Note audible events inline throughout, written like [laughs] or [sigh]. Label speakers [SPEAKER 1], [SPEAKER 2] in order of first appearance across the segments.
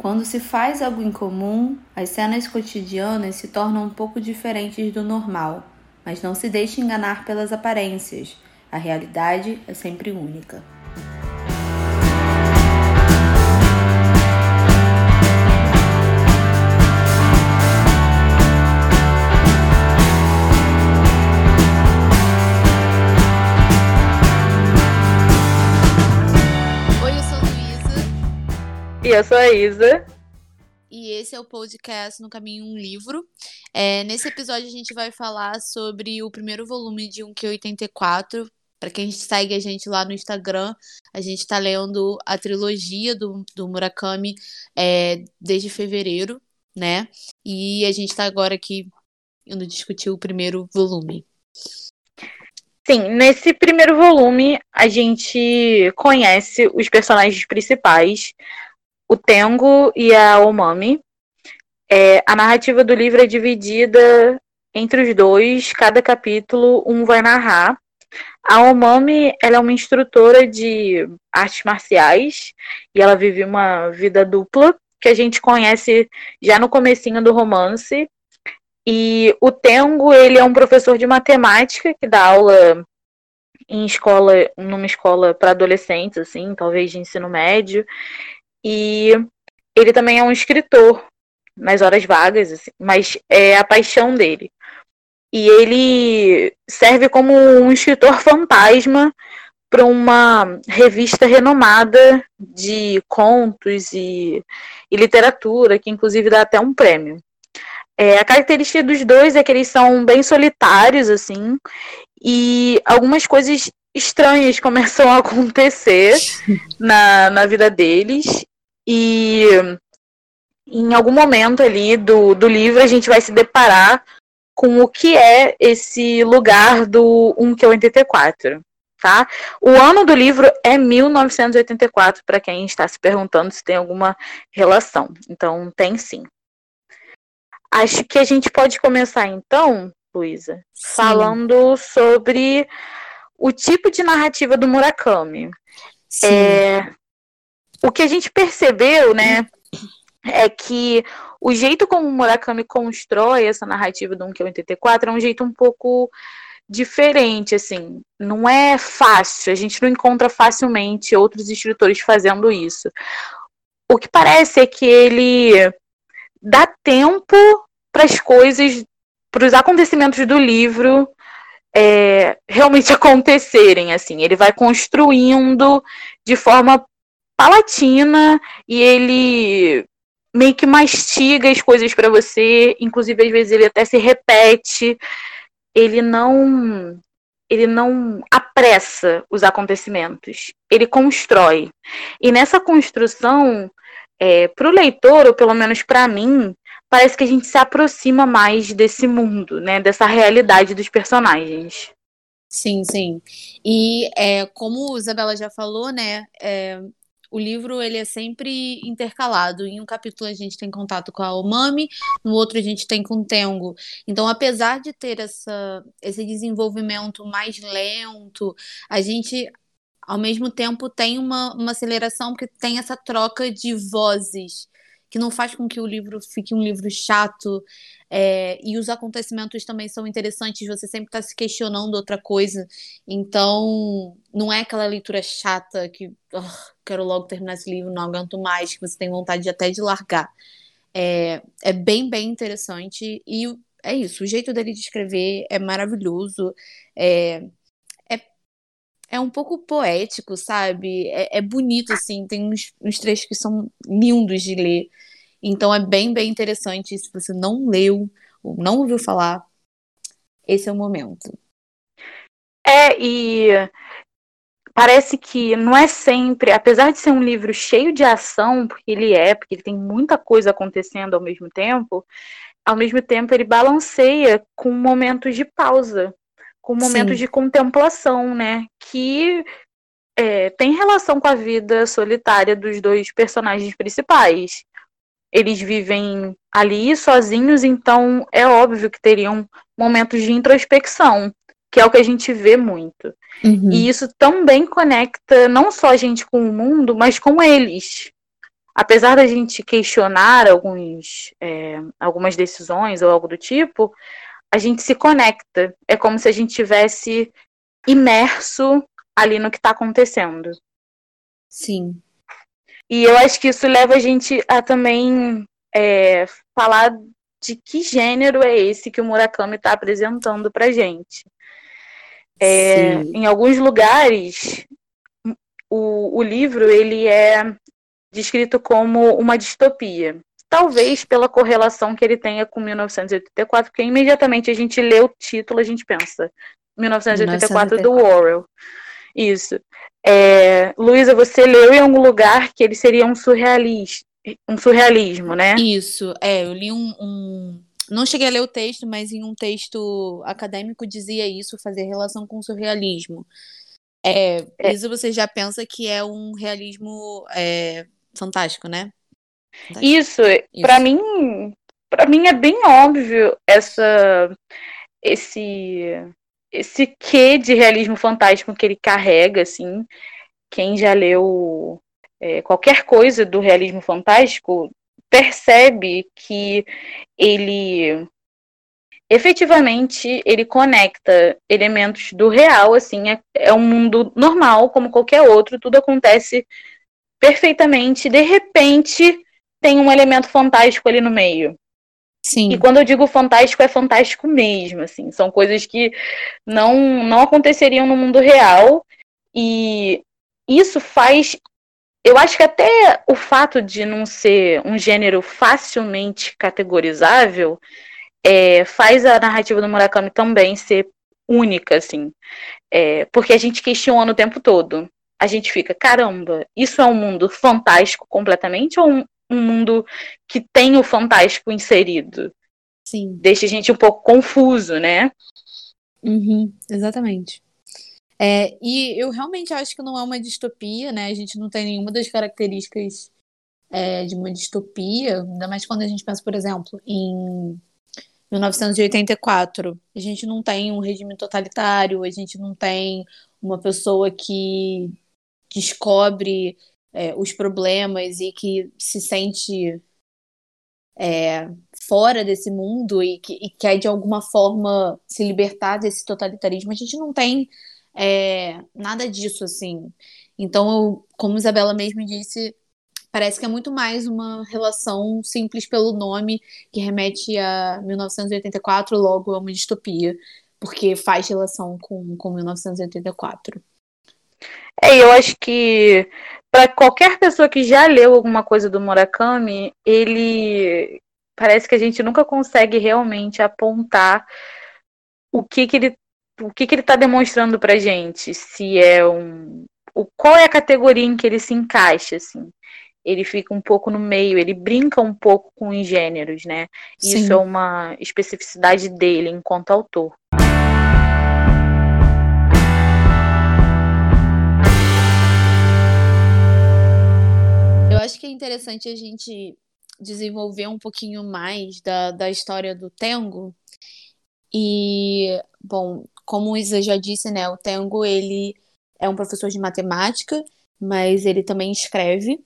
[SPEAKER 1] Quando se faz algo em comum, as cenas cotidianas se tornam um pouco diferentes do normal, mas não se deixe enganar pelas aparências. A realidade é sempre única.
[SPEAKER 2] E eu sou a Isa.
[SPEAKER 3] E esse é o podcast No Caminho Um Livro. É, nesse episódio a gente vai falar sobre o primeiro volume de 1Q84. Para quem segue a gente lá no Instagram, a gente está lendo a trilogia do, do Murakami é, desde fevereiro, né? E a gente está agora aqui indo discutir o primeiro volume.
[SPEAKER 2] Sim, nesse primeiro volume a gente conhece os personagens principais, o Tengo e a Omami. É, a narrativa do livro é dividida entre os dois, cada capítulo um vai narrar. A Omami ela é uma instrutora de artes marciais e ela vive uma vida dupla que a gente conhece já no comecinho do romance. E o Tengo, ele é um professor de matemática que dá aula em escola, numa escola para adolescentes, assim, talvez de ensino médio. E ele também é um escritor nas horas vagas, assim, mas é a paixão dele. E ele serve como um escritor [laughs] fantasma para uma revista renomada de contos e, e, literatura, que inclusive dá até um prêmio. É, a característica dos dois é que eles são bem solitários, assim, e algumas coisas estranhas [laughs] começam a acontecer [laughs] na, na vida deles. E em algum momento ali do, do livro a gente vai se deparar com o que é esse lugar do 1Q84, tá? O ano do livro é 1984, para quem está se perguntando se tem alguma relação. Então, tem sim. Acho que a gente pode começar então, Luísa, falando sobre o tipo de narrativa do Murakami. Sim. É, o que a gente percebeu, né, é que o jeito como o Murakami constrói essa narrativa do 1Q84 é um jeito um pouco diferente, assim. Não é fácil, a gente não encontra facilmente outros escritores fazendo isso. O que parece é que ele dá tempo para as coisas, para os acontecimentos do livro é, realmente [laughs] acontecerem, assim. Ele vai construindo de forma palatina e ele meio que mastiga as coisas para você, inclusive às vezes ele até se repete. Ele não ele não apressa os acontecimentos, ele constrói. E nessa construção, é, para o leitor, ou pelo menos para mim, parece que a gente se aproxima mais desse mundo, né, dessa realidade dos personagens.
[SPEAKER 3] Sim, sim. E é, como Isabela já falou, né, é, o livro ele é sempre intercalado. Em um capítulo a gente tem contato com a Omami, no outro a gente tem com o Tengo. Então, apesar de ter essa, esse desenvolvimento mais lento, a gente ao mesmo tempo tem uma, uma aceleração porque tem essa troca de vozes que não faz com que o livro fique um livro chato. É, e os acontecimentos também são interessantes, você sempre está se questionando outra coisa. Então, não é aquela leitura chata que oh, quero logo terminar esse livro, não aguento mais, que você tem vontade de, até de largar. É, é bem, bem interessante. E é isso, o jeito dele de escrever é maravilhoso. É, é um pouco poético, sabe? É, é bonito, assim. Tem uns, uns trechos que são lindos de ler. Então é bem, bem interessante. Se você não leu ou não ouviu falar, esse é o momento.
[SPEAKER 2] É, e parece que não é sempre, apesar de ser um livro cheio de ação, porque ele é, porque ele tem muita coisa acontecendo ao mesmo tempo, ao mesmo tempo ele balanceia com momentos de pausa, com momentos Sim. de contemplação, né? Que é, tem relação com a vida solitária dos dois personagens principais eles vivem ali sozinhos, então é óbvio que teriam momentos de introspecção, que é o que a gente vê muito. Uhum. E isso também conecta não só a gente com o mundo, mas com eles. apesar da gente questionar alguns, é, algumas decisões ou algo do tipo, a gente se conecta. É como se a gente tivesse imerso ali no que está acontecendo.
[SPEAKER 3] Sim.
[SPEAKER 2] E eu acho que isso leva a gente a também é, falar de que gênero é esse que o Murakami está apresentando para gente. É, em alguns lugares, o, o livro ele é descrito como uma distopia. Talvez pela correlação que ele tenha com 1984, porque imediatamente a gente lê o título, a gente pensa 1984 1984. do Orwell. Isso. É, Luísa, você leu em algum lugar que ele seria um surrealista, um surrealismo, né?
[SPEAKER 3] Isso, é, eu li um, um, Não cheguei a ler o texto, mas em um texto acadêmico dizia isso, fazer relação com o surrealismo. É, é. Isso você já pensa que é um realismo é, fantástico, né?
[SPEAKER 2] Fantástico. Isso, isso. para mim, para mim é bem óbvio essa esse esse quê de realismo fantástico que ele carrega, assim. Quem já leu é, qualquer coisa do realismo fantástico percebe que ele efetivamente ele conecta elementos do real, assim, é, é, um mundo normal, como qualquer outro, tudo acontece perfeitamente, de repente tem um elemento fantástico ali no meio.
[SPEAKER 3] Sim.
[SPEAKER 2] E quando eu digo fantástico, é fantástico mesmo, assim, são coisas que não, não aconteceriam no mundo real, e isso faz eu acho que até o fato de não ser um gênero facilmente categorizável é, faz a narrativa do Murakami também ser única, assim. É, porque a gente questiona o tempo todo. A gente fica, caramba, isso é um mundo fantástico completamente ou um, um mundo que tem o fantástico inserido?
[SPEAKER 3] Sim.
[SPEAKER 2] Deixa a gente um pouco confuso, né?
[SPEAKER 3] Uhum, exatamente. É, e eu realmente acho que não é uma distopia, né? A gente não tem nenhuma das características é, de uma distopia, ainda mais quando a gente pensa, por exemplo, em 1984. A gente não tem um regime totalitário, a gente não tem uma pessoa que descobre é, os problemas e que se sente é, fora desse mundo e que e quer de alguma forma se libertar desse totalitarismo. A gente não tem é, nada disso, assim. Então, eu, como Isabela mesmo disse, parece que é muito mais uma relação simples pelo nome, que remete a 1984, logo é uma distopia, porque faz relação com, com 1984.
[SPEAKER 2] É, eu acho que para qualquer pessoa que já leu alguma coisa do Murakami, ele parece que a gente nunca consegue realmente apontar o que, que ele o que, que ele está demonstrando para gente? Se é um. O, qual é a categoria em que ele se encaixa, assim? Ele fica um pouco no meio, ele brinca um pouco com os gêneros, né? Sim. Isso é uma especificidade dele enquanto autor.
[SPEAKER 3] Interessante a gente desenvolver um pouquinho mais da, da história do Tengo. E, bom, como o Isa já disse, né, o Tengo, ele é um professor de matemática, mas ele também escreve.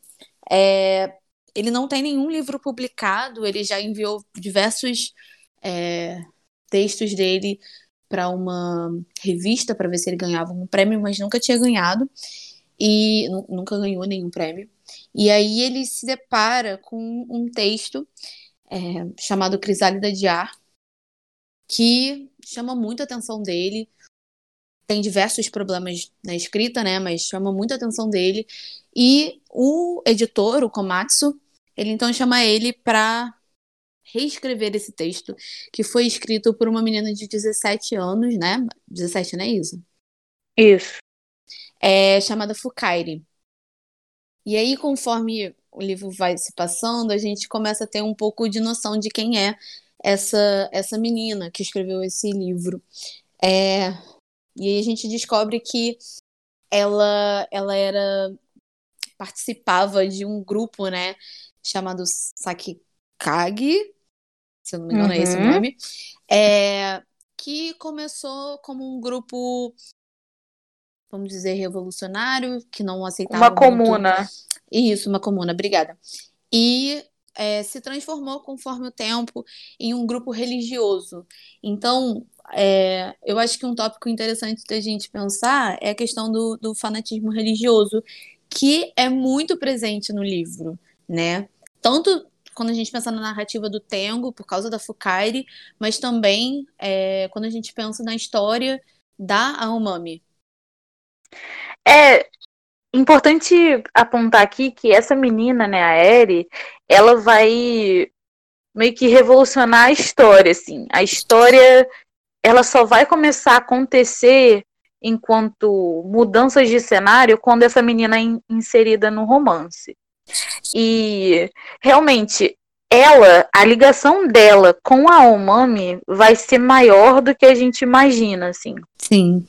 [SPEAKER 3] É, ele não tem nenhum livro publicado, ele já enviou diversos é, textos dele para uma revista para ver se ele ganhava um prêmio, mas nunca tinha ganhado e nunca ganhou nenhum prêmio. E aí ele se depara com um texto é, chamado Crisálida de Ar, que chama muito a atenção dele. Tem diversos problemas na escrita, né? Mas chama muito a atenção dele. E o editor, o Komatsu, ele então chama ele para reescrever esse texto, que foi escrito por uma menina de 17 anos, né? 17, né, Isa?
[SPEAKER 2] Isso.
[SPEAKER 3] É chamada Fukairi. E aí, conforme o livro vai se passando, a gente começa a ter um pouco de noção de quem é essa, essa menina que escreveu esse livro. É, e aí a gente descobre que ela, ela era participava de um grupo, né, chamado Sakikage, se eu não me engano uhum. é esse o uhum. nome, é, que começou como um grupo, vamos dizer, revolucionário, que não aceitava
[SPEAKER 2] Uma comuna.
[SPEAKER 3] Muito... Isso, uma comuna, obrigada. e é, se transformou conforme o tempo em um grupo religioso. Então, é, eu acho que um tópico interessante da gente pensar é a questão do, do fanatismo religioso, que é muito presente no livro, né? Tanto quando a gente pensa na narrativa do Tengo, por causa da Fukairi, mas também é, quando a gente pensa na história da Aomami.
[SPEAKER 2] É importante apontar aqui que essa menina, né, a Eri, ela vai meio que revolucionar a história, assim. A história, ela só vai começar a acontecer enquanto mudanças de cenário quando essa menina é inserida no romance. E realmente ela, a ligação dela com a Omami vai ser maior do que a gente imagina, assim.
[SPEAKER 3] Sim.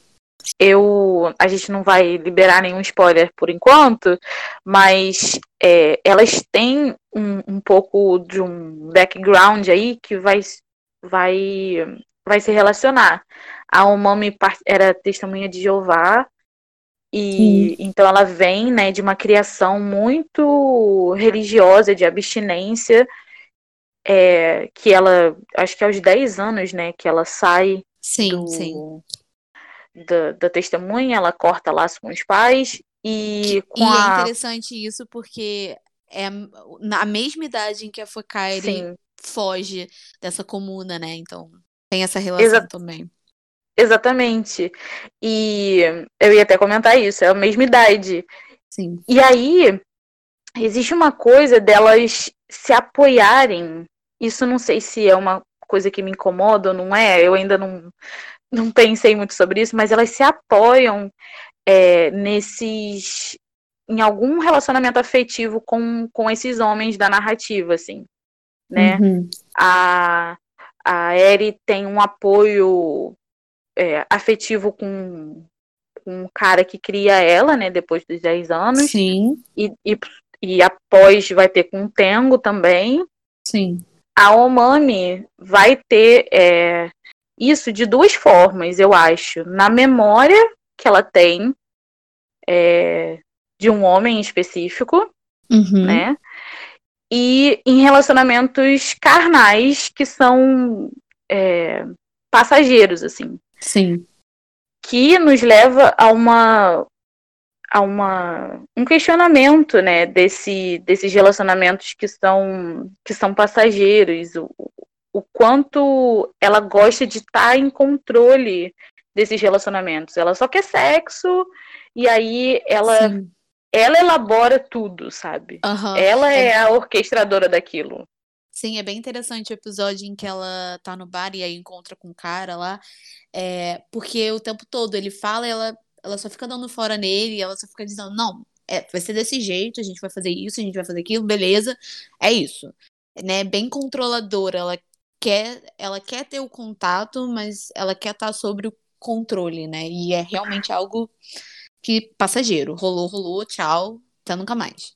[SPEAKER 2] Eu, a gente não vai liberar nenhum spoiler por enquanto, mas é, elas têm um, um pouco de um background aí que vai, vai, vai se relacionar. A Omami era testemunha de Jeová e Sim. então ela vem, né, de uma criação muito religiosa, de abstinência, é, que ela, acho que aos 10 anos, né, que ela sai
[SPEAKER 3] sim, do, sim.
[SPEAKER 2] Da, da testemunha, ela corta laço com os pais e com
[SPEAKER 3] e
[SPEAKER 2] é
[SPEAKER 3] a... é interessante isso porque é na mesma idade em que a Focaire foge dessa comuna, né? Então tem essa relação Exa também.
[SPEAKER 2] Exatamente. E eu ia até comentar isso, é a mesma idade.
[SPEAKER 3] Sim.
[SPEAKER 2] E aí, existe uma coisa delas se apoiarem. Isso não sei se é uma coisa que me incomoda ou não é, eu ainda não, não pensei muito sobre isso, mas elas se apoiam é, nesses. em algum relacionamento afetivo com, com esses homens da narrativa, assim. Né? Uhum. A, a Eri tem um apoio é, afetivo com, com um cara que cria ela, né, depois dos 10 anos.
[SPEAKER 3] Sim.
[SPEAKER 2] E, e, e após vai ter com o Tengo também.
[SPEAKER 3] Sim.
[SPEAKER 2] A Omami vai ter é, isso de duas formas, eu acho. Na memória que ela tem é, de um homem específico,
[SPEAKER 3] uhum.
[SPEAKER 2] né? E em relacionamentos carnais que são é, passageiros, assim.
[SPEAKER 3] Sim.
[SPEAKER 2] Que nos leva a uma a uma um questionamento, né, desse desses relacionamentos que são que são passageiros, o, o quanto ela gosta de estar tá em controle desses relacionamentos. Ela só quer sexo e aí ela Sim. ela elabora tudo, sabe?
[SPEAKER 3] Uhum.
[SPEAKER 2] Ela é, é a orquestradora daquilo.
[SPEAKER 3] Sim, é bem interessante o episódio em que ela tá no bar e aí encontra com o cara lá. É, porque o tempo todo ele fala e ela, ela só fica dando fora nele, ela só fica dizendo, não, é, vai ser desse jeito, a gente vai fazer isso, a gente vai fazer aquilo, beleza, é isso. Né, bem controladora, ela quer, ela quer ter o contato, mas ela quer estar tá sobre o controle, né? E é realmente algo que passageiro, rolou, rolou, tchau, até nunca mais.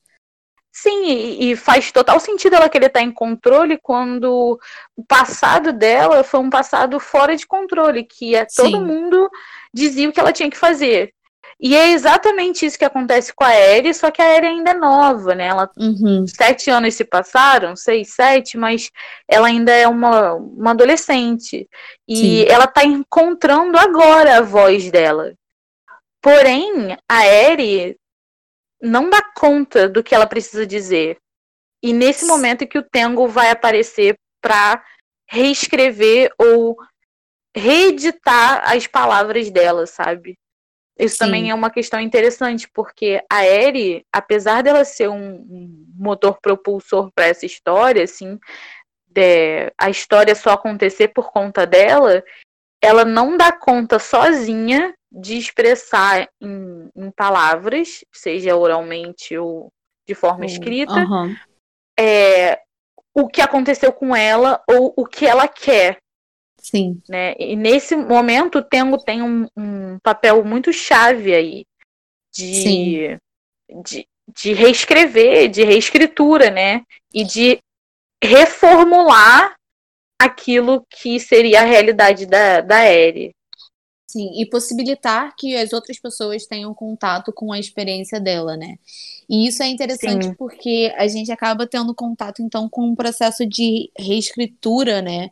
[SPEAKER 2] Sim, e, e, faz total sentido ela querer estar em controle quando o passado dela foi um passado fora de controle, que é todo Sim. mundo dizia o que ela tinha que fazer. E é exatamente isso que acontece com a Eri, só que a Eri ainda é nova, né? Ela,
[SPEAKER 3] uhum.
[SPEAKER 2] Sete anos se passaram, seis, sete, mas ela ainda é uma, uma adolescente. E Sim. ela está encontrando agora a voz dela. Porém, a Eri não dá conta do que ela precisa dizer. E nesse momento é que o Tengo vai aparecer para reescrever ou reeditar as palavras dela, sabe? Isso Sim. também é uma questão interessante, porque a Eri, apesar dela ser um, motor propulsor para essa história, assim, de, a história só acontecer por conta dela, ela não dá conta sozinha de expressar em, em palavras, seja oralmente ou de forma escrita,
[SPEAKER 3] uhum.
[SPEAKER 2] é, o que aconteceu com ela ou o que ela quer.
[SPEAKER 3] Sim.
[SPEAKER 2] Né? E nesse momento o Tengo tem um, um papel muito chave aí de, de, de reescrever, de reescritura, né? E de reformular aquilo que seria a realidade da, da Eri.
[SPEAKER 3] Sim, e possibilitar que as outras pessoas tenham contato com a experiência dela, né? E isso é interessante Sim. porque a gente acaba tendo contato, então, com um processo de reescritura, né?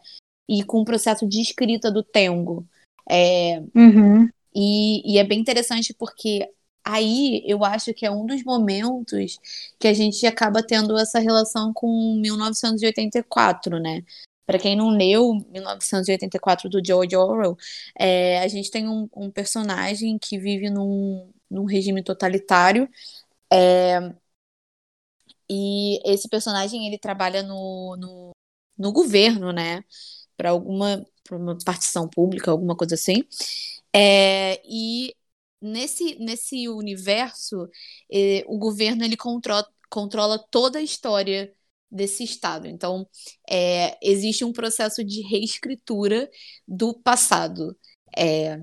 [SPEAKER 3] E com o processo de escrita do Tengo. É...
[SPEAKER 2] Uhum.
[SPEAKER 3] E, e é bem interessante porque aí eu acho que é um dos momentos que a gente acaba tendo essa relação com 1984, né? Para quem não leu 1984 do George Orwell, é, a gente tem um, um, personagem que vive num, num regime totalitário. É, e esse personagem ele trabalha no, no, no governo, né? Para alguma pra uma partição pública, alguma coisa assim. É, e nesse, nesse universo, eh, o governo ele controla, controla toda a história desse Estado. Então, é, existe um processo de reescritura do passado. É,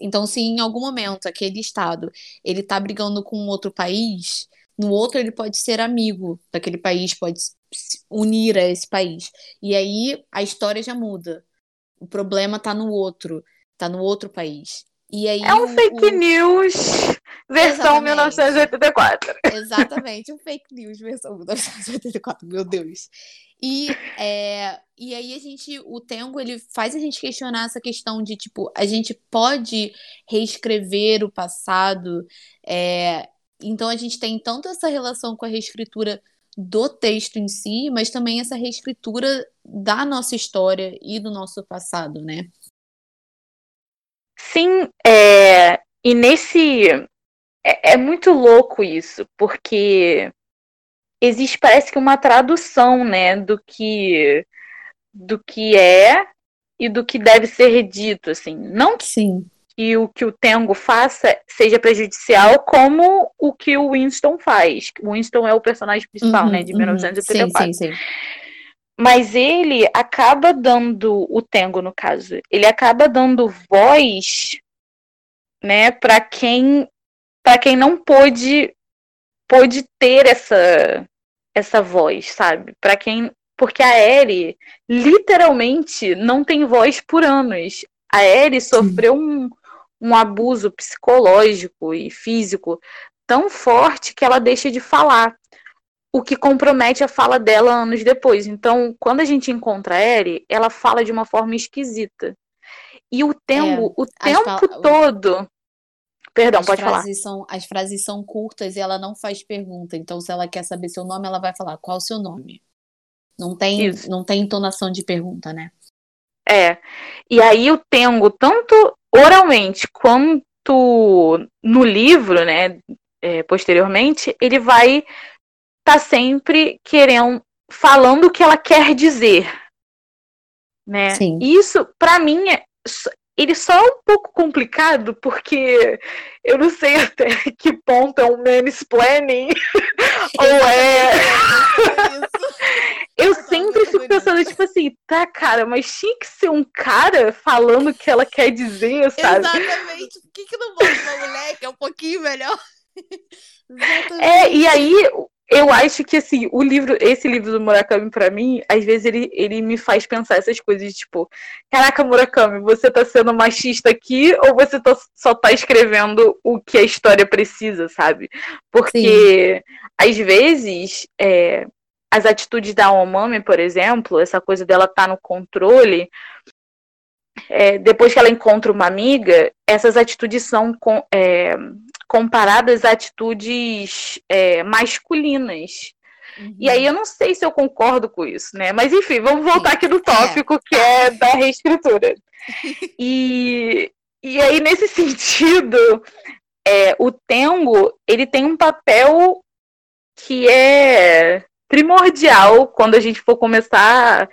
[SPEAKER 3] então, se em algum momento aquele Estado ele está brigando com outro país, no outro ele pode ser amigo daquele país, pode unir a esse país. E aí a história já muda. O problema está no outro, está no outro país. E aí
[SPEAKER 2] é um
[SPEAKER 3] o,
[SPEAKER 2] fake
[SPEAKER 3] o...
[SPEAKER 2] news versão Exatamente. 1984. [laughs]
[SPEAKER 3] Exatamente, um fake news versão 1984, meu Deus. E, é, e aí a gente, o Tengo, ele faz a gente questionar essa questão de, tipo, a gente pode reescrever o passado. É, então a gente tem tanto essa relação com a reescritura do texto em si, mas também essa reescritura da nossa história e do nosso passado, né?
[SPEAKER 2] Sim, é, e nesse. É, é, muito louco isso, porque existe, parece que, uma tradução, né, do que, do que é e do que deve ser dito, assim. Não que,
[SPEAKER 3] Sim.
[SPEAKER 2] Que o que o Tengo faça seja prejudicial, como o que o Winston faz. O Winston é o personagem principal, uhum, né, de 1984. Uhum. Sim, sim, sim. Mas ele acaba dando, o Tengo no caso, ele acaba dando voz, né, para quem para quem não pôde pôde ter essa essa voz, sabe? Para quem porque a Eri literalmente não tem voz por anos. A Eri sofreu um, um abuso psicológico e físico tão forte que ela deixa de falar o que compromete a fala dela anos depois. Então, quando a gente encontra a Eri, ela fala de uma forma esquisita. E o tempo, é, o tempo todo. Perdão, pode falar.
[SPEAKER 3] São, as frases são curtas e ela não faz pergunta. Então, se ela quer saber seu nome, ela vai falar qual o seu nome. Não tem, não tem entonação de pergunta, né?
[SPEAKER 2] É. E aí o Tengo, tanto oralmente quanto no livro, né, é, posteriormente, ele vai tá sempre querendo falando o que ela quer dizer, né?
[SPEAKER 3] Sim.
[SPEAKER 2] Isso para mim é ele só é um pouco complicado porque eu não sei [laughs] até que ponto é um mansplaining [laughs] ou é [laughs] eu sempre pensando, tipo assim, tá, cara, mas tinha que ser um cara falando o que ela quer dizer, sabe?
[SPEAKER 3] Exatamente. Por que, que não bota uma mulher que é um pouquinho melhor? [laughs]
[SPEAKER 2] é, e aí eu acho que assim, o livro, esse livro do Murakami para mim, às vezes ele, ele me faz pensar essas coisas, tipo, caraca, Murakami, você tá sendo machista aqui ou você tá, só tá escrevendo o que a história precisa, sabe? Porque Sim. às vezes é, as atitudes da Omami, por exemplo, essa coisa dela tá no controle, é, depois que ela encontra uma amiga, essas atitudes são com, é, comparadas a atitudes é, masculinas. Uhum. E aí eu não sei se eu concordo com isso, né? Mas enfim, vamos voltar Sim. aqui no é. tópico que é da reescritura. [laughs] e, e aí, nesse [laughs] sentido, é, o Tengo ele tem um papel que é primordial quando a gente for começar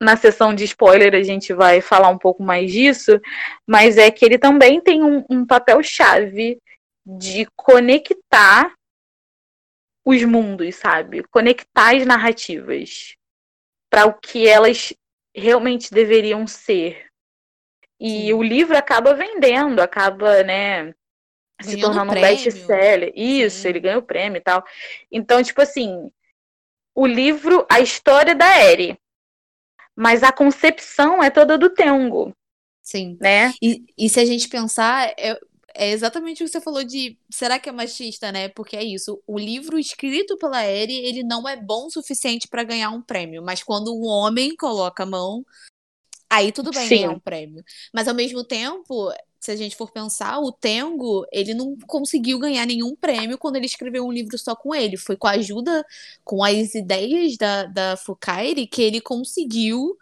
[SPEAKER 2] na sessão de spoiler a gente vai falar um pouco mais disso, mas é que ele também tem um, um papel chave de conectar os mundos, sabe? Conectar as narrativas para o que elas realmente deveriam ser. E Sim. o livro acaba vendendo, acaba, né, se tornando um best-seller. Isso, Sim. ele ganha o prêmio e tal. Então, tipo assim, o livro, a história da Eri, mas a concepção é toda do Tengo.
[SPEAKER 3] Sim.
[SPEAKER 2] Né?
[SPEAKER 3] E, e se a gente pensar, é, é exatamente o que você falou de será que é machista, né? Porque é isso. O livro escrito pela Eri, ele não é bom o suficiente para ganhar um prêmio. Mas quando um homem coloca a mão, aí tudo bem
[SPEAKER 2] Sim.
[SPEAKER 3] ganhar um prêmio. Mas ao mesmo tempo, se a gente for pensar, o Tengo, ele não conseguiu ganhar nenhum prêmio quando ele escreveu um livro só com ele. Foi com a ajuda, com as ideias da, da Fukairi que ele conseguiu,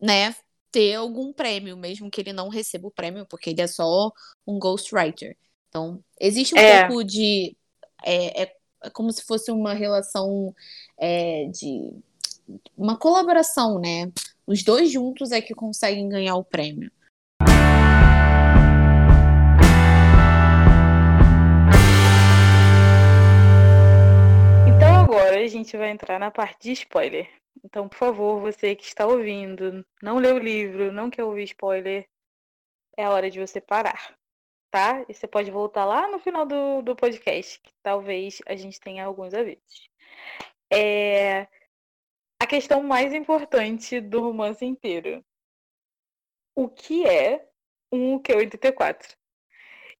[SPEAKER 3] né, ter algum prêmio, mesmo que ele não receba o prêmio, porque ele é só um ghostwriter. Então, existe um
[SPEAKER 2] É.
[SPEAKER 3] pouco de. É, é, é como se fosse uma relação é, de. Uma colaboração, né? Os dois juntos é que conseguem ganhar o prêmio.
[SPEAKER 2] Gente vai entrar na parte de spoiler. Então, por favor, você que está ouvindo, não leu o livro, não quer ouvir spoiler, é a hora de você parar, tá? E você pode voltar lá no final do, do podcast, que talvez a gente tenha alguns avisos. É... A questão mais importante do romance inteiro. O que é um Q84?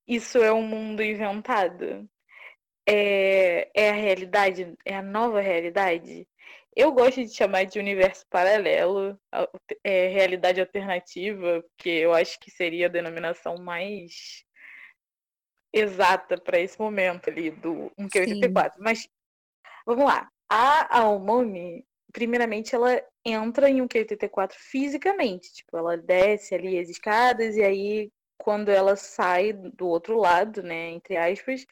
[SPEAKER 2] Isso é um mundo inventado? É, é a realidade? É a nova realidade? Eu gosto de chamar de universo paralelo, é, realidade alternativa, porque eu acho que seria a denominação mais exata para esse momento ali do 1Q84. Mas vamos lá. A Aomami, primeiramente, ela entra em 1Q84 fisicamente. Tipo, ela desce ali as escadas e aí quando ela sai do outro lado, né, entre aspas,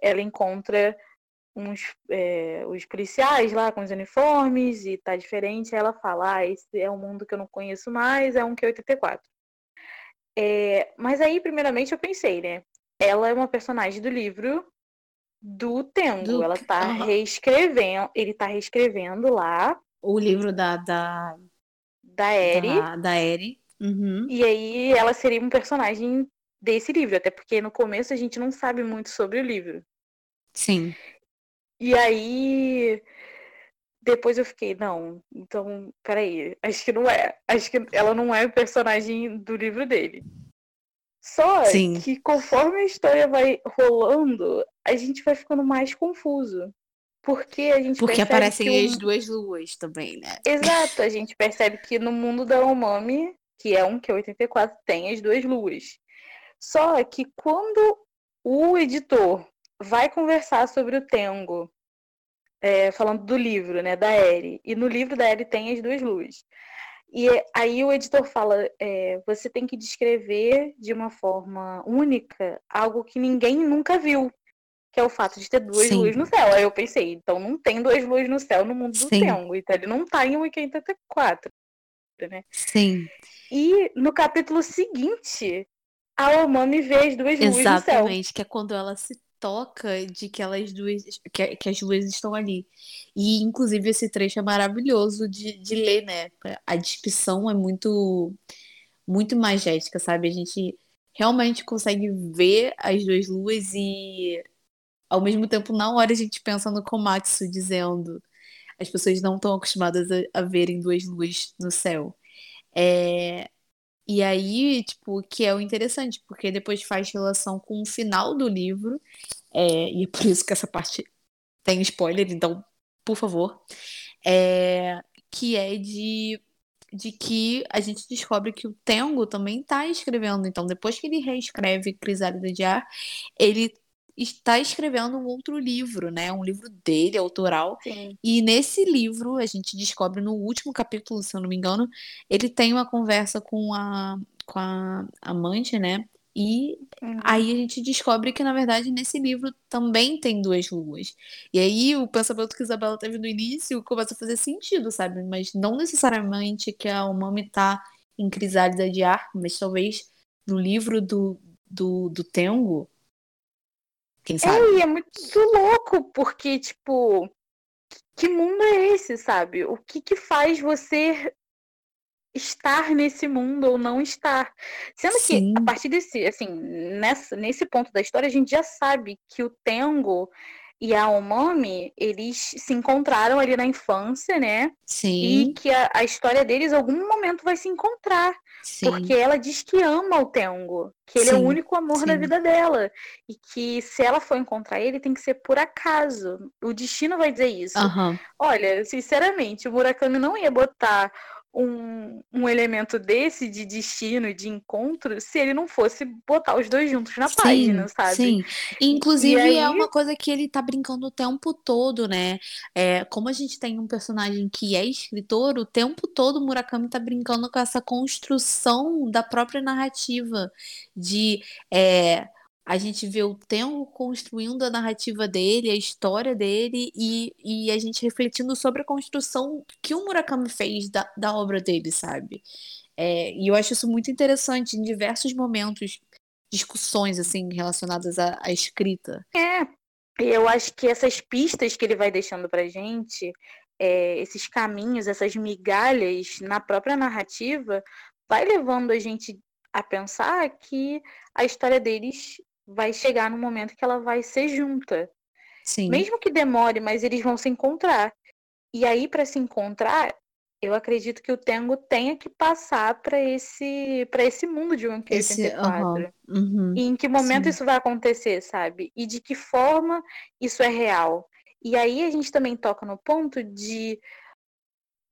[SPEAKER 2] ela encontra uns, é, os policiais lá com os uniformes e tá diferente. Aí ela fala: Ah, esse é um mundo que eu não conheço mais, é um Q84. É, mas aí, primeiramente, eu pensei, né? Ela é uma personagem do livro do Tengo.
[SPEAKER 3] Do-
[SPEAKER 2] Ela tá
[SPEAKER 3] Aham.
[SPEAKER 2] reescrevendo, ele tá reescrevendo lá
[SPEAKER 3] O livro da, da,
[SPEAKER 2] da Eri.
[SPEAKER 3] da, da Eri. Uhum.
[SPEAKER 2] E aí ela seria um personagem desse livro, até porque no começo a gente não sabe muito sobre o livro.
[SPEAKER 3] Sim.
[SPEAKER 2] E aí depois eu fiquei, não, então, peraí, acho que não é. Acho que ela não é o personagem do livro dele. Só
[SPEAKER 3] Sim.
[SPEAKER 2] que conforme a história vai rolando, a gente vai ficando mais confuso. Porque a gente
[SPEAKER 3] Porque aparecem
[SPEAKER 2] que o-
[SPEAKER 3] as duas luas também, né?
[SPEAKER 2] Exato, a gente percebe que no mundo da Umami, que é um Q84, tem as duas luas. Só que quando o editor vai conversar sobre o Tengo, é, falando do livro, né, da Eri, e no livro da Eri tem as duas luas. E aí o editor fala, é, você tem que descrever de uma forma única algo que ninguém nunca viu, que é o fato de ter duas
[SPEAKER 3] Sim.
[SPEAKER 2] luzes no céu. Aí eu pensei, então não tem duas luzes no céu no mundo do
[SPEAKER 3] Sim.
[SPEAKER 2] Tengo, então ele não tá em 84, né?
[SPEAKER 3] Sim.
[SPEAKER 2] E no capítulo seguinte, a Omami vê as duas luzes.
[SPEAKER 3] Exatamente, que é quando ela se toca de que elas duas, que, que as duas estão ali. E inclusive esse trecho é maravilhoso de, de ler, né? A descrição é muito muito magética, sabe? A gente realmente consegue ver as duas luas e ao mesmo tempo na hora a gente pensa no Komatsu dizendo as pessoas não estão acostumadas a, a verem duas luzes no céu. É, e aí, tipo, que é o interessante, porque depois faz relação com o final do livro, é, e é por isso que essa parte tem spoiler, então, por favor, é, que é de, de que a gente descobre que o Tengo também está escrevendo, então, depois que ele reescreve Crisálida de Ar, ele está escrevendo um outro livro, né, um livro dele, autoral,
[SPEAKER 2] Sim.
[SPEAKER 3] e nesse livro, a gente descobre no último capítulo, se eu não me engano, ele tem uma conversa com a, com a amante, né? E
[SPEAKER 2] Uhum.
[SPEAKER 3] aí a gente descobre que, na verdade, nesse livro também tem duas luas. E aí o pensamento que a Isabela teve no início começa a fazer sentido, sabe? Mas não necessariamente que a Umami tá em Crisálida de Ar, mas talvez no livro do, do, do Tengo, quem sabe?
[SPEAKER 2] É, e é muito louco, porque, tipo, que mundo é esse, sabe? O que que faz você estar nesse mundo ou não estar? Sendo
[SPEAKER 3] Sim.
[SPEAKER 2] que, a partir desse, assim, nessa, nesse ponto da história, a gente já sabe que o Tengo e a Omami, eles se encontraram ali na infância, né?
[SPEAKER 3] Sim.
[SPEAKER 2] E que a, a história deles, em algum momento, vai se encontrar.
[SPEAKER 3] Sim.
[SPEAKER 2] Porque ela diz que ama o Tengo, que ele é o
[SPEAKER 3] Sim,
[SPEAKER 2] único amor da
[SPEAKER 3] sim.
[SPEAKER 2] vida dela. E que se ela for encontrar ele, tem que ser por acaso. O destino vai dizer isso.
[SPEAKER 3] Aham.
[SPEAKER 2] Olha, sinceramente, o Murakami não ia botar um, um elemento desse de destino e de encontro se ele não fosse botar os dois juntos na página, sabe?
[SPEAKER 3] Sim, inclusive é
[SPEAKER 2] aí-
[SPEAKER 3] uma coisa que ele tá brincando o tempo todo, né? É, como a gente tem um personagem que é escritor, o tempo todo o Murakami tá brincando com essa construção da própria narrativa, de é, a gente vê o Tengo construindo a narrativa dele, a história dele, e, e a gente refletindo sobre a construção que o Murakami fez da, da obra dele, sabe? É, e eu acho isso muito interessante em diversos momentos discussões assim relacionadas à, à escrita.
[SPEAKER 2] É, eu acho que essas pistas que ele vai deixando pra gente, é, esses caminhos, essas migalhas na própria narrativa, vai levando a gente a pensar que a história deles vai chegar no momento que ela vai ser junta.
[SPEAKER 3] Sim.
[SPEAKER 2] Mesmo que demore, mas eles vão se encontrar. E aí, para se encontrar, eu acredito que o Tengo tenha que passar para esse, para esse mundo de 1Q84.
[SPEAKER 3] Esse, aham, uhum.
[SPEAKER 2] E em que momento
[SPEAKER 3] Sim.
[SPEAKER 2] isso vai acontecer, sabe? E de que forma isso é real. E aí a gente também toca no ponto de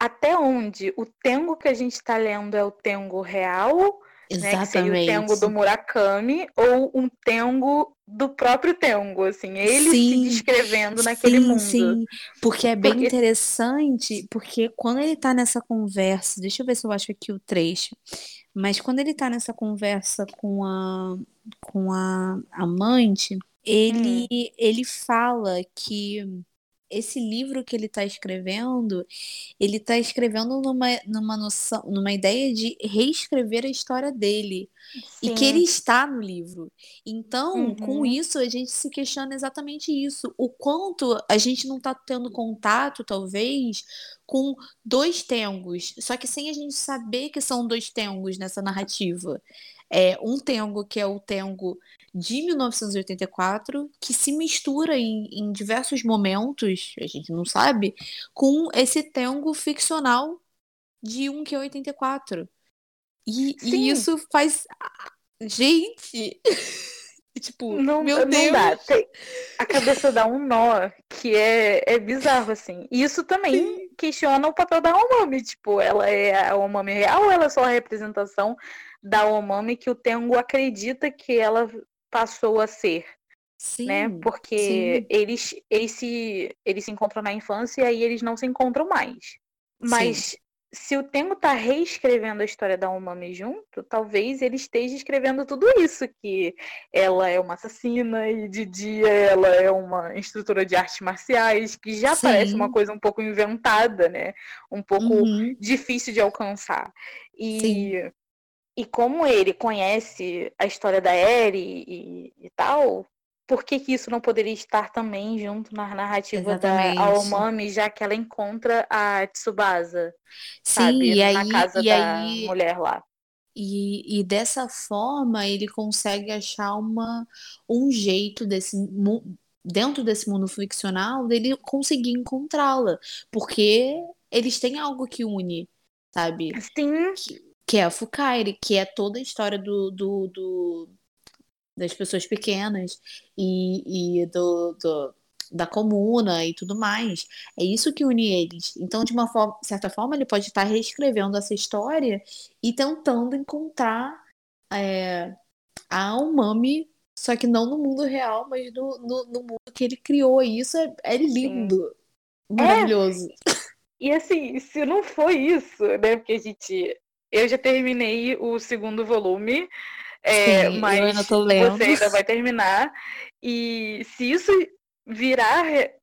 [SPEAKER 2] até onde o Tengo que a gente está lendo é o Tengo real, né? Que seria o Tengo do Murakami, ou um Tengo do próprio Tengo, assim, ele se
[SPEAKER 3] Sim,
[SPEAKER 2] descrevendo naquele
[SPEAKER 3] sim,
[SPEAKER 2] mundo.
[SPEAKER 3] sim, porque é bem
[SPEAKER 2] Porque-
[SPEAKER 3] interessante, porque quando ele tá nessa conversa, deixa eu ver se eu acho aqui o trecho, mas quando ele tá nessa conversa com a, com a amante, ele, ele fala que esse livro que ele tá escrevendo, ele tá escrevendo numa, numa noção, numa ideia de reescrever a história dele. E que
[SPEAKER 2] Sim.
[SPEAKER 3] ele está no livro. Então, com
[SPEAKER 2] Uhum.
[SPEAKER 3] isso, a gente se questiona exatamente isso. O quanto a gente não está tendo contato, talvez, com dois tengos, só que sem a gente saber que são dois tengos nessa narrativa. É um tengo que é o tengo de 1984, que se mistura em, em diversos momentos, a gente não sabe, com esse tengo ficcional de 1Q84. E,
[SPEAKER 2] Sim.
[SPEAKER 3] e isso faz. Gente! [laughs] tipo,
[SPEAKER 2] Não,
[SPEAKER 3] meu
[SPEAKER 2] não
[SPEAKER 3] Deus!
[SPEAKER 2] dá. A cabeça dá um nó que é, é bizarro, assim. E isso também questiona o papel da Omami. Tipo, ela é a Omami real ou ela é só a representação da Omami que o Tengo acredita que ela passou a ser,
[SPEAKER 3] Sim,
[SPEAKER 2] né? Porque
[SPEAKER 3] sim.
[SPEAKER 2] eles, eles, se, eles se encontram na infância e aí eles não se encontram mais. Mas se o Tengo tá reescrevendo a história da Umami junto, talvez ele esteja escrevendo tudo isso, que ela é uma assassina e de dia ela é uma instrutora de artes marciais, que já
[SPEAKER 3] Sim.
[SPEAKER 2] parece uma coisa um pouco inventada, né? Um pouco
[SPEAKER 3] Uhum.
[SPEAKER 2] difícil de alcançar. E,
[SPEAKER 3] Sim.
[SPEAKER 2] E como ele conhece a história da Eri e, e tal, por que, que isso não poderia estar também junto na narrativa
[SPEAKER 3] Exatamente.
[SPEAKER 2] da Aomami, já que ela encontra a Tsubasa,
[SPEAKER 3] Sim,
[SPEAKER 2] sabe?
[SPEAKER 3] e
[SPEAKER 2] na
[SPEAKER 3] aí,
[SPEAKER 2] casa
[SPEAKER 3] e
[SPEAKER 2] da
[SPEAKER 3] aí
[SPEAKER 2] mulher lá.
[SPEAKER 3] E, e dessa forma ele consegue achar uma, um jeito desse dentro desse mundo ficcional dele conseguir encontrá-la, porque eles têm algo que une, sabe?
[SPEAKER 2] Sim,
[SPEAKER 3] Que é a Fukairi, que é toda a história do, do, do- das pessoas pequenas e, e do, do- da comuna e tudo mais. É isso que une eles. Então, de uma forma, certa forma, ele pode estar reescrevendo essa história e tentando encontrar é, a Umami, só que não no mundo real, mas no, no, no mundo que ele criou. E isso é, é lindo, maravilhoso.
[SPEAKER 2] e assim, se não foi isso, né? Porque a gente. Eu já terminei o segundo volume, é,
[SPEAKER 3] Sim, eu
[SPEAKER 2] mas
[SPEAKER 3] ainda tô lendo.
[SPEAKER 2] você ainda vai terminar. E se isso virar re-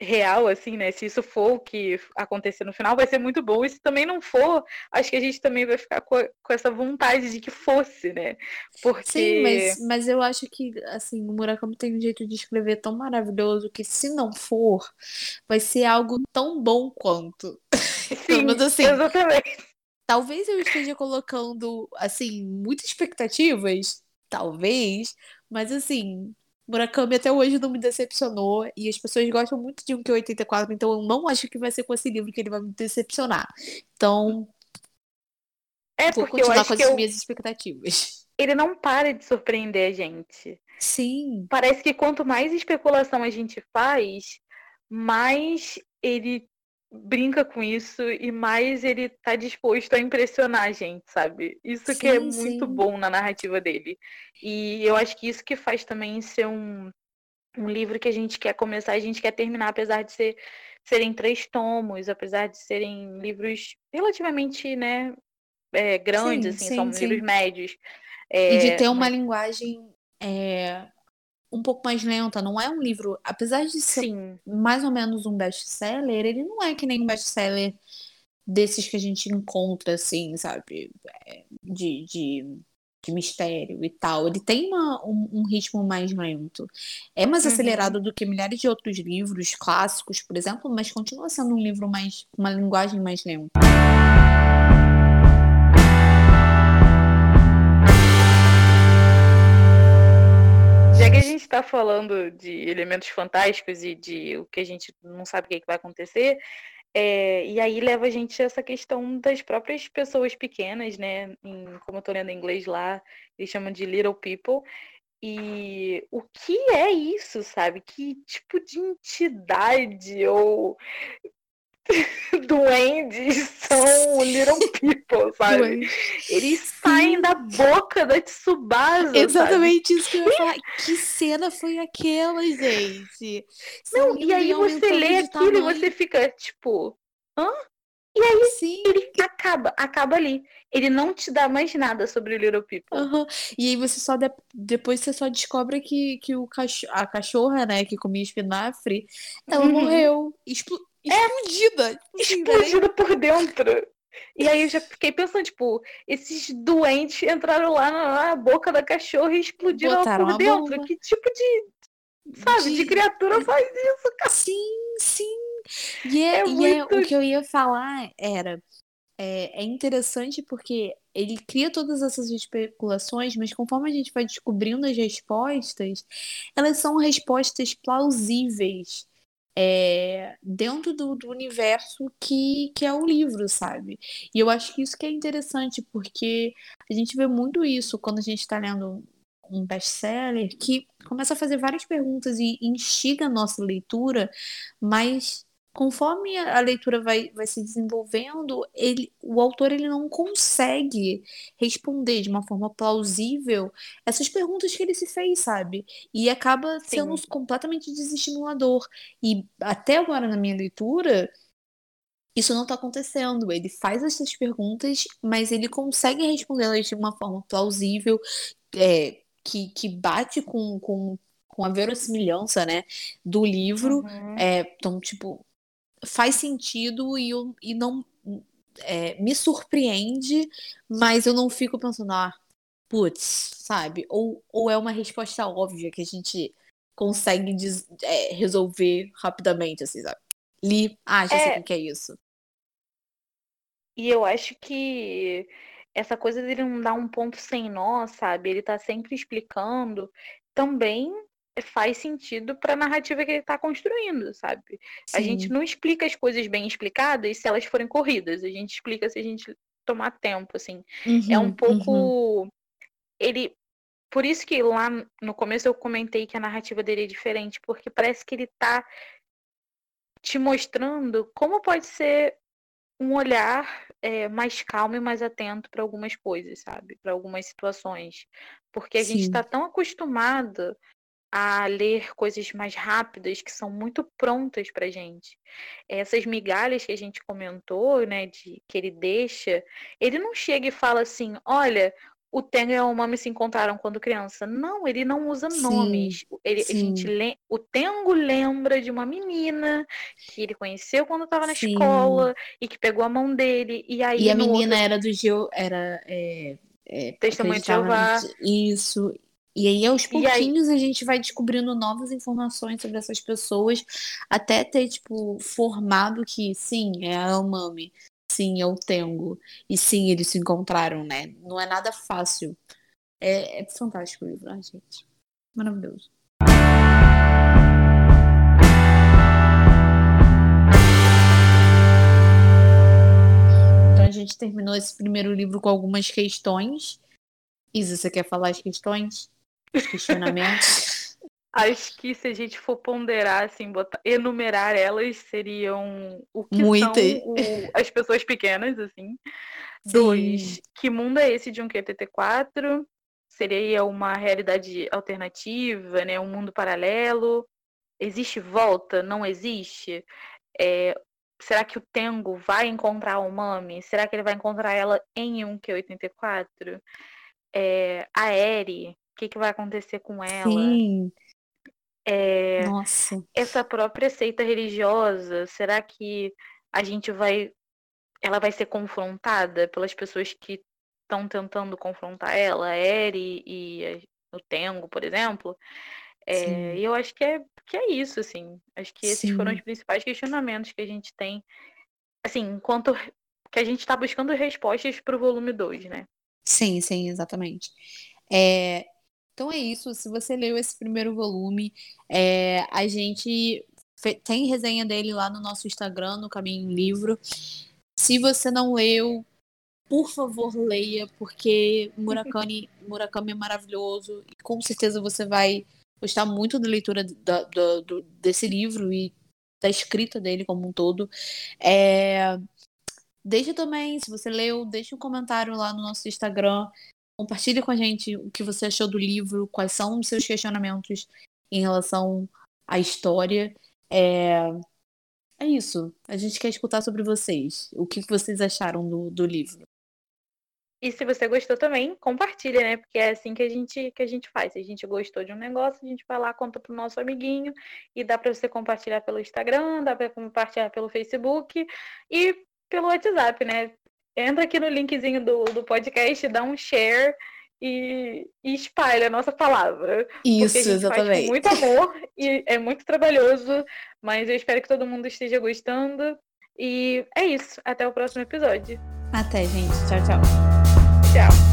[SPEAKER 2] real, assim, né? Se isso for o que acontecer no final, vai ser muito bom. E se também não for, acho que a gente também vai ficar com, a- com essa vontade de que fosse, né? Porque.
[SPEAKER 3] Sim, mas, mas eu acho que assim, o Murakami tem um jeito de escrever tão maravilhoso que se não for, vai ser algo tão bom quanto. [laughs]
[SPEAKER 2] Sim,
[SPEAKER 3] assim.
[SPEAKER 2] exatamente.
[SPEAKER 3] Talvez eu esteja colocando, assim, muitas expectativas, talvez, mas assim, Murakami até hoje não me decepcionou e as pessoas gostam muito de um Q84, então eu não acho que vai ser com esse livro que ele vai me decepcionar. Então,
[SPEAKER 2] é
[SPEAKER 3] vou
[SPEAKER 2] porque eu
[SPEAKER 3] continuar
[SPEAKER 2] acho
[SPEAKER 3] com
[SPEAKER 2] que
[SPEAKER 3] as
[SPEAKER 2] eu-
[SPEAKER 3] minhas expectativas.
[SPEAKER 2] ele não para de surpreender a gente.
[SPEAKER 3] Sim,
[SPEAKER 2] Parece que quanto mais especulação a gente faz, mais ele brinca com isso e mais ele tá disposto a impressionar a gente, sabe? Isso que é
[SPEAKER 3] Sim,
[SPEAKER 2] muito
[SPEAKER 3] sim.
[SPEAKER 2] bom na narrativa dele. E eu acho que isso que faz também ser um, um livro que a gente quer começar, a gente quer terminar, apesar de ser, serem três tomos, apesar de serem livros relativamente, né, é, grandes,
[SPEAKER 3] Sim,
[SPEAKER 2] assim, são
[SPEAKER 3] sim,
[SPEAKER 2] livros
[SPEAKER 3] sim.
[SPEAKER 2] médios.
[SPEAKER 3] E de
[SPEAKER 2] É,
[SPEAKER 3] ter uma
[SPEAKER 2] mas
[SPEAKER 3] linguagem é, um pouco mais lenta. Não é um livro, apesar de ser
[SPEAKER 2] sim,
[SPEAKER 3] mais ou menos um best-seller, ele não é que nem um best-seller desses que a gente encontra, assim, sabe? É, De, de, de mistério e tal. Ele tem uma, um, um ritmo mais lento. É mais
[SPEAKER 2] Uhum.
[SPEAKER 3] acelerado do que milhares de outros livros clássicos, por exemplo, mas continua sendo um livro mais, com uma linguagem mais lenta.
[SPEAKER 2] Já que a gente está falando de elementos fantásticos e de o que a gente não sabe o que, é que vai acontecer, é, e aí leva a gente a essa questão das próprias pessoas pequenas, né? Em- como eu tô lendo em inglês lá, eles chamam de little people. E o que é isso, sabe? Que tipo de entidade ou [laughs] duendes são little [laughs] people, sabe? Eles saem da boca da Tsubasa, sabe?
[SPEAKER 3] Exatamente isso que eu ia falar. Que cena foi aquela, gente?
[SPEAKER 2] Não, e aí você lê aquilo e você fica tipo, hã?
[SPEAKER 3] Sim.
[SPEAKER 2] Ele acaba, acaba ali. Ele não te dá mais nada sobre o Little People.
[SPEAKER 3] aham. E aí você só de- depois você só descobre que, que o cacho... a cachorra, né, que comia espinafre, ela
[SPEAKER 2] Uhum.
[SPEAKER 3] morreu. Explo- Explodida. É nem-
[SPEAKER 2] Explodido por dentro. E aí eu já fiquei pensando, tipo, esses doentes entraram lá na, boca da cachorra e explodiram
[SPEAKER 3] Botaram
[SPEAKER 2] por dentro.
[SPEAKER 3] bomba.
[SPEAKER 2] Que tipo de, sabe, de,
[SPEAKER 3] De-
[SPEAKER 2] criatura [laughs] faz isso, cara?
[SPEAKER 3] Sim, sim. E, é,
[SPEAKER 2] É
[SPEAKER 3] e é-
[SPEAKER 2] muito-
[SPEAKER 3] o que eu ia falar era. É, é interessante porque ele cria todas essas especulações, mas conforme a gente vai descobrindo as respostas, elas são respostas plausíveis é, dentro do, do universo que, que é o livro, sabe? E eu acho que isso que é interessante, porque a gente vê muito isso quando a gente está lendo um best-seller que começa a fazer várias perguntas e instiga a nossa leitura, mas conforme a leitura vai, vai se desenvolvendo, ele, o autor ele não consegue responder de uma forma plausível essas perguntas que ele se fez, sabe? E acaba sendo
[SPEAKER 2] Sim.
[SPEAKER 3] completamente desestimulador. E até agora na minha leitura, isso não está acontecendo. Ele faz essas perguntas, mas ele consegue respondê-las de uma forma plausível, é, que, que bate com, com, com a verossimilhança, né, do livro.
[SPEAKER 2] Uhum.
[SPEAKER 3] É, então, tipo, faz sentido e, eu, e não é, me surpreende, mas eu não fico pensando, ah, putz, sabe? Ou, ou é uma resposta óbvia que a gente consegue des- é, resolver rapidamente, assim, sabe? Li, ah, já sei o que que é isso.
[SPEAKER 2] E eu acho que essa coisa dele não dar um ponto sem nó, sabe? Ele tá sempre explicando, também faz sentido pra narrativa que ele tá construindo, sabe? A gente
[SPEAKER 3] Sim.
[SPEAKER 2] não explica as coisas bem explicadas se elas forem corridas. A gente explica se a gente tomar tempo, assim. É um
[SPEAKER 3] Uhum,
[SPEAKER 2] pouco.
[SPEAKER 3] uhum.
[SPEAKER 2] Ele. Por isso que lá no começo eu comentei que a narrativa dele é diferente, porque parece que ele tá te mostrando como pode ser um olhar é, mais calmo e mais atento para algumas coisas, sabe? Para algumas situações. Porque a gente
[SPEAKER 3] Sim.
[SPEAKER 2] está tão acostumado a ler coisas mais rápidas que são muito prontas pra gente. Essas migalhas que a gente comentou, né, de que ele deixa, ele não chega e fala assim, olha, o Tengo e a Umami se encontraram quando criança. Não, ele não usa
[SPEAKER 3] Sim,
[SPEAKER 2] nomes. Ele, a gente lem- o Tengo lembra de uma menina que ele conheceu quando estava na
[SPEAKER 3] Sim.
[SPEAKER 2] escola e que pegou a mão dele. E aí
[SPEAKER 3] E a menina
[SPEAKER 2] outro
[SPEAKER 3] era do Geo, era é, é,
[SPEAKER 2] de Jeová.
[SPEAKER 3] Isso. E aí, aos
[SPEAKER 2] pouquinhos, aí...
[SPEAKER 3] a gente vai descobrindo novas informações sobre essas pessoas, até ter, tipo, formado que sim, é a mami sim, é o Tengo, e sim, eles se encontraram, né? Não é nada fácil. É, é fantástico o livro, né, gente. Maravilhoso. Então a gente terminou esse primeiro livro com algumas questões. Isa, você quer falar as questões? Os questionamentos?
[SPEAKER 2] Acho que se a gente for ponderar, assim, botar, enumerar elas, seriam o que são o, as pessoas pequenas, assim. Sim. Dois, que mundo é esse de um QTT4? Seria uma realidade alternativa, né? Um mundo paralelo? Existe volta? Não existe? É, será que o Tengo vai encontrar o Mami? Será que ele vai encontrar ela em um Q84? É, a Eri, que, que vai acontecer com ela?
[SPEAKER 3] Sim.
[SPEAKER 2] É,
[SPEAKER 3] Nossa.
[SPEAKER 2] Essa própria seita religiosa, será que a gente vai. Ela vai ser confrontada pelas pessoas que estão tentando confrontar ela, a Eri e o Tengo, por exemplo? É, e eu acho que é, que é isso, assim. Acho que esses
[SPEAKER 3] Sim.
[SPEAKER 2] foram os principais questionamentos que a gente tem, assim, enquanto que a gente está buscando respostas para o volume 2, né?
[SPEAKER 3] Sim, sim, exatamente. É, então é isso. Se você leu esse primeiro volume, é, a gente tem resenha dele lá no nosso Instagram, no Caminho Livro. Se você não leu, por favor, leia, porque Murakami, [laughs] Murakami é maravilhoso e com certeza você vai gostar muito da leitura da, da, do, desse livro e da escrita dele como um todo. É, deixa também, se você leu, deixa um comentário lá no nosso Instagram. Compartilhe com a gente o que você achou do livro, quais são os seus questionamentos em relação à história. É, é isso. A gente quer escutar sobre vocês. O que vocês acharam do, do livro.
[SPEAKER 2] E se você gostou também, compartilha, né? Porque é assim que a gente que a gente faz. Se a gente gostou de um negócio, a gente vai lá, conta pro nosso amiguinho e dá para você compartilhar pelo Instagram, dá para compartilhar pelo Facebook e pelo WhatsApp, né? Entra aqui no linkzinho do, do podcast, dá um share e, e espalha a nossa palavra.
[SPEAKER 3] Isso,
[SPEAKER 2] porque a gente
[SPEAKER 3] exatamente.
[SPEAKER 2] Faz com muito amor e é muito trabalhoso, mas eu espero que todo mundo esteja gostando. E é isso. Até o próximo episódio.
[SPEAKER 3] Até, gente. Tchau, tchau.
[SPEAKER 2] Tchau.